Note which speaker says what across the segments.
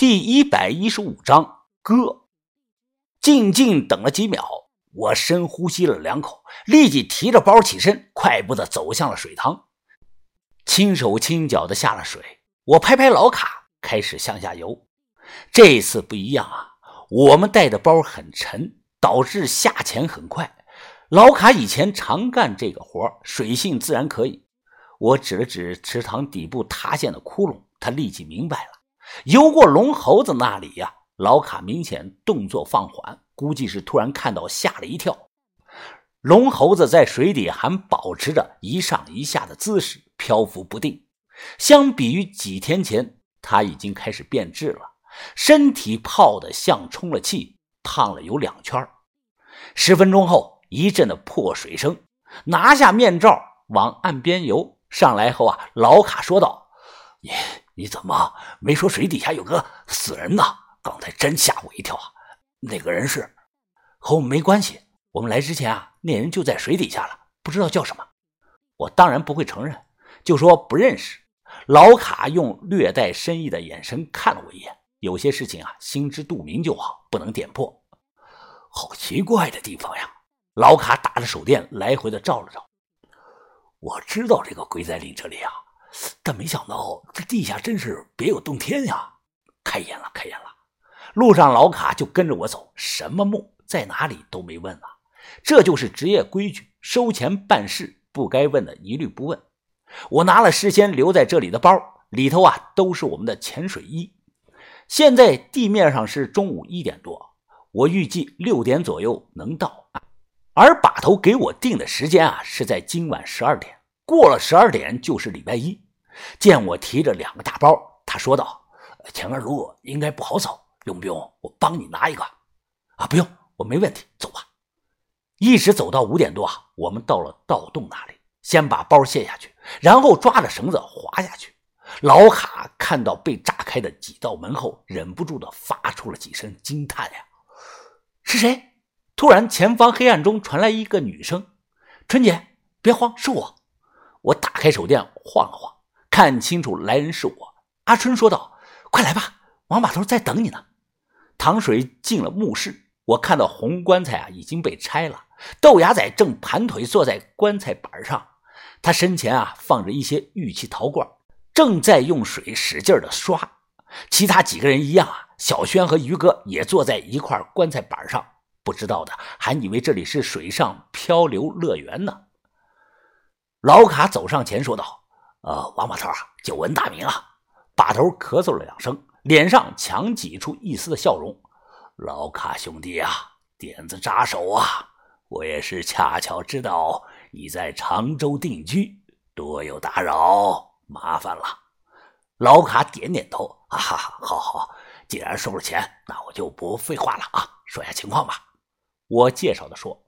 Speaker 1: 第一百一十五章歌。静静等了几秒，我深呼吸了两口，立即提着包起身，快步的走向了水塘，轻手轻脚的下了水。我拍拍老卡，开始向下游。这次不一样啊，我们带的包很沉，导致下潜很快。老卡以前常干这个活，水性自然可以。我指了指池塘底部塌陷的窟窿，他立即明白了。游过龙猴子那里呀，老卡明显动作放缓，估计是突然看到吓了一跳。龙猴子在水底还保持着一上一下的姿势，漂浮不定。相比于几天前，他已经开始变质了，身体泡得像充了气，胖了有两圈。十分钟后，一阵的破水声，拿下面罩往岸边游。上来后啊，老卡说道：“你。”你怎么没说水底下有个死人呢？刚才真吓我一跳啊！那个人是和我们没关系。我们来之前啊，那人就在水底下了，不知道叫什么。我当然不会承认，就说不认识。老卡用略带深意的眼神看了我一眼。有些事情啊，心知肚明就好，不能点破。好奇怪的地方呀！老卡打着手电来回的照了照。我知道这个鬼仔岭这里啊。但没想到这地下真是别有洞天呀！开眼了，开眼了！路上老卡就跟着我走，什么墓在哪里都没问啊。这就是职业规矩，收钱办事，不该问的一律不问。我拿了事先留在这里的包，里头啊都是我们的潜水衣。现在地面上是中午一点多，我预计六点左右能到，而把头给我定的时间啊是在今晚十二点。过了十二点就是礼拜一，见我提着两个大包，他说道：“前面路应该不好走，用不用我帮你拿一个？”啊，不用，我没问题，走吧。一直走到五点多啊，我们到了盗洞那里，先把包卸下去，然后抓着绳子滑下去。老卡看到被炸开的几道门后，忍不住的发出了几声惊叹呀！是谁？突然，前方黑暗中传来一个女声：“春姐，别慌，是我。”开手电，晃了晃，看清楚来人是我。阿春说道：“快来吧，王把头在等你呢。”糖水进了墓室，我看到红棺材啊已经被拆了，豆芽仔正盘腿坐在棺材板上，他身前啊放着一些玉器陶罐，正在用水使劲的刷。其他几个人一样啊，小轩和于哥也坐在一块棺材板上，不知道的还以为这里是水上漂流乐园呢。老卡走上前说道：“呃，王把头啊，久闻大名啊！”把头咳嗽了两声，脸上强挤出一丝的笑容：“老卡兄弟啊，点子扎手啊！我也是恰巧知道你在常州定居，多有打扰，麻烦了。”老卡点点头：“哈哈，好好，既然收了钱，那我就不废话了啊，说下情况吧。”我介绍的说：“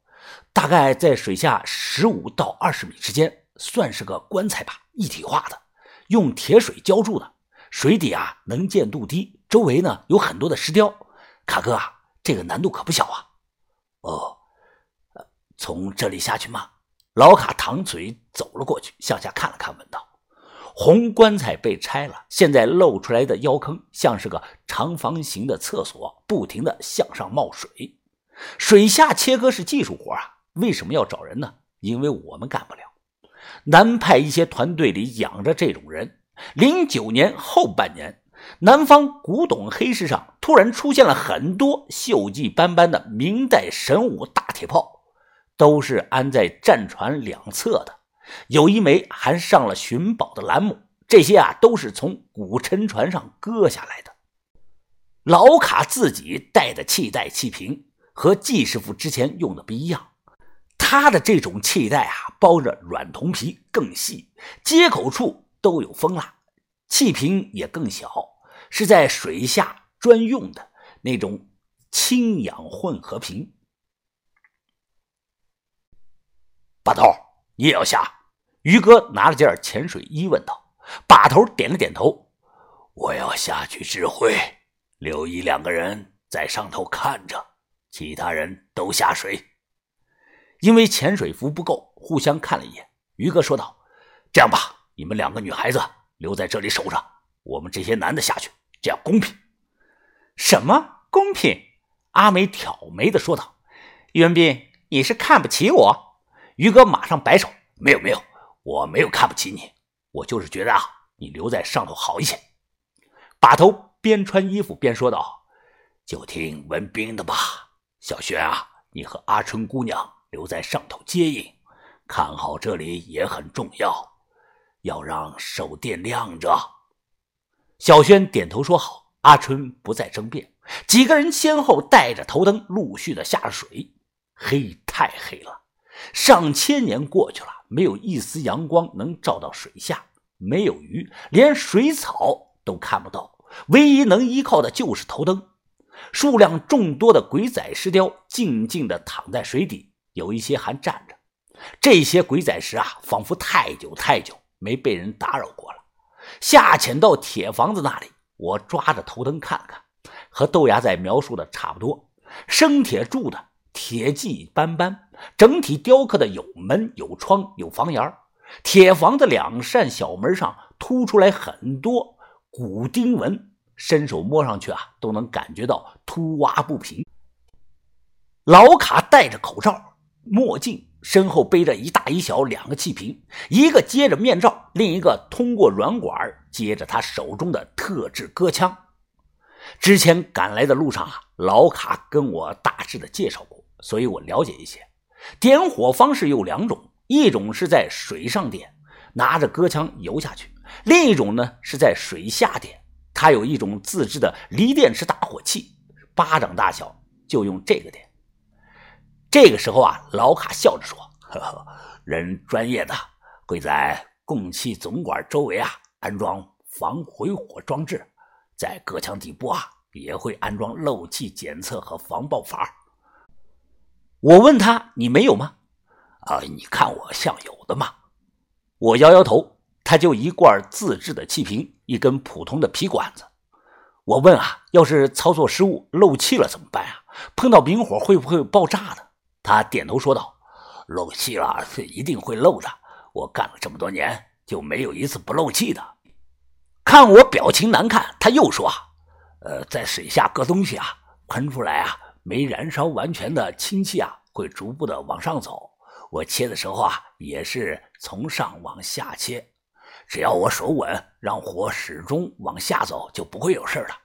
Speaker 1: 大概在水下十五到二十米之间。”算是个棺材吧，一体化的，用铁水浇筑的，水底啊能见度低，周围呢有很多的石雕。卡哥啊，这个难度可不小啊。哦，从这里下去吗？老卡躺嘴走了过去，向下看了看，问道：“红棺材被拆了，现在露出来的腰坑像是个长方形的厕所，不停的向上冒水。水下切割是技术活啊，为什么要找人呢？因为我们干不了。”南派一些团队里养着这种人。零九年后半年，南方古董黑市上突然出现了很多锈迹斑斑的明代神武大铁炮，都是安在战船两侧的，有一枚还上了寻宝的栏目。这些啊，都是从古沉船上割下来的。老卡自己带的气袋气瓶和季师傅之前用的不一样。他的这种气袋啊，包着软铜皮，更细，接口处都有封蜡，气瓶也更小，是在水下专用的那种氢氧混合瓶。把头，你也要下？于哥拿了件潜水衣问道。把头点了点头，我要下去指挥，留一两个人在上头看着，其他人都下水。因为潜水服不够，互相看了一眼。于哥说道：“这样吧，你们两个女孩子留在这里守着，我们这些男的下去，这样公平。”什么公平？阿美挑眉的说道：“袁斌，你是看不起我？”于哥马上摆手：“
Speaker 2: 没有没有，我没有看不起你，我就是觉得啊，你留在上头好一些。”
Speaker 1: 把头边穿衣服边说道：“
Speaker 2: 就听文斌的吧，小轩啊，你和阿春姑娘留在上头接应，看好这里也很重要，要让手电亮着。”
Speaker 1: 小轩点头说好。阿春不再争辩，几个人先后带着头灯陆续的下水。黑，太黑了，上千年过去了，没有一丝阳光能照到水下，没有鱼，连水草都看不到，唯一能依靠的就是头灯。数量众多的鬼仔石雕静静地躺在水底，有一些还站着。这些鬼仔石啊，仿佛太久太久没被人打扰过了。下潜到铁房子那里。我抓着头灯看看，和豆芽仔描述的差不多。生铁铸的，铁迹斑斑，整体雕刻的有门有窗有房檐铁房子两扇小门上凸出来很多骨钉纹，伸手摸上去啊，都能感觉到凸洼不平。老卡戴着口罩、墨镜，身后背着一大一小两个气瓶，一个接着面罩，另一个通过软管接着他手中的特制割枪。之前赶来的路上啊，老卡跟我大致的介绍过，所以我了解一些。点火方式有两种，一种是在水上点，拿着割枪游下去；另一种呢是在水下点，他有一种自制的锂电池打火器，巴掌大小，就用这个点。这个时候啊，老卡笑着说：“呵呵，人专业的会在供气总管周围啊。”安装防回火装置，在隔墙底部啊也会安装漏气检测和防爆阀。我问他：“你没有吗？”
Speaker 2: 啊，你看我像有的吗？
Speaker 1: 我摇摇头。他就一罐自制的气瓶，一根普通的皮管子。我问啊：“要是操作失误漏气了怎么办啊？碰到明火会不会爆炸的？”他点头说道：“
Speaker 2: 漏气了是一定会漏的。我干了这么多年。”就没有一次不漏气的。
Speaker 1: 看我表情难看，他又说：“
Speaker 2: 呃，在水下搁东西啊，喷出来啊，没燃烧完全的氢气啊，会逐步的往上走。我切的时候啊，也是从上往下切，只要我手稳，让火始终往下走，就不会有事了。”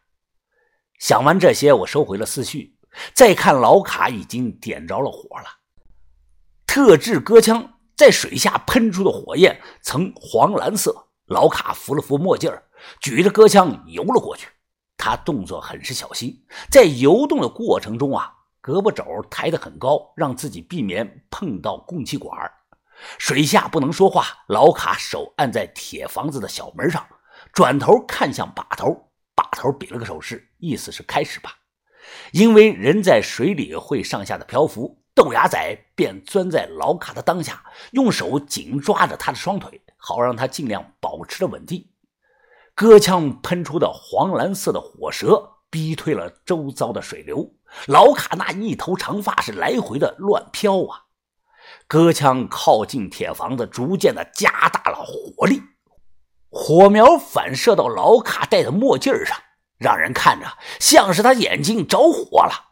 Speaker 1: 想完这些，我收回了思绪，再看老卡已经点着了火了，特制割枪。在水下喷出的火焰呈黄蓝色，老卡扶了扶墨镜举着割枪游了过去。他动作很是小心，在游动的过程中啊，胳膊肘抬得很高，让自己避免碰到供气管。水下不能说话，老卡手按在铁房子的小门上，转头看向把头，把头比了个手势，意思是开始吧。因为人在水里会上下的漂浮。豆芽仔便钻在老卡的裆下，用手紧抓着他的双腿，好让他尽量保持着稳定。戈枪喷出的黄蓝色的火舌逼退了周遭的水流，老卡那一头长发是来回的乱飘啊。戈枪靠近铁房子，逐渐的加大了火力，火苗反射到老卡戴的墨镜上，让人看着像是他眼睛着火了。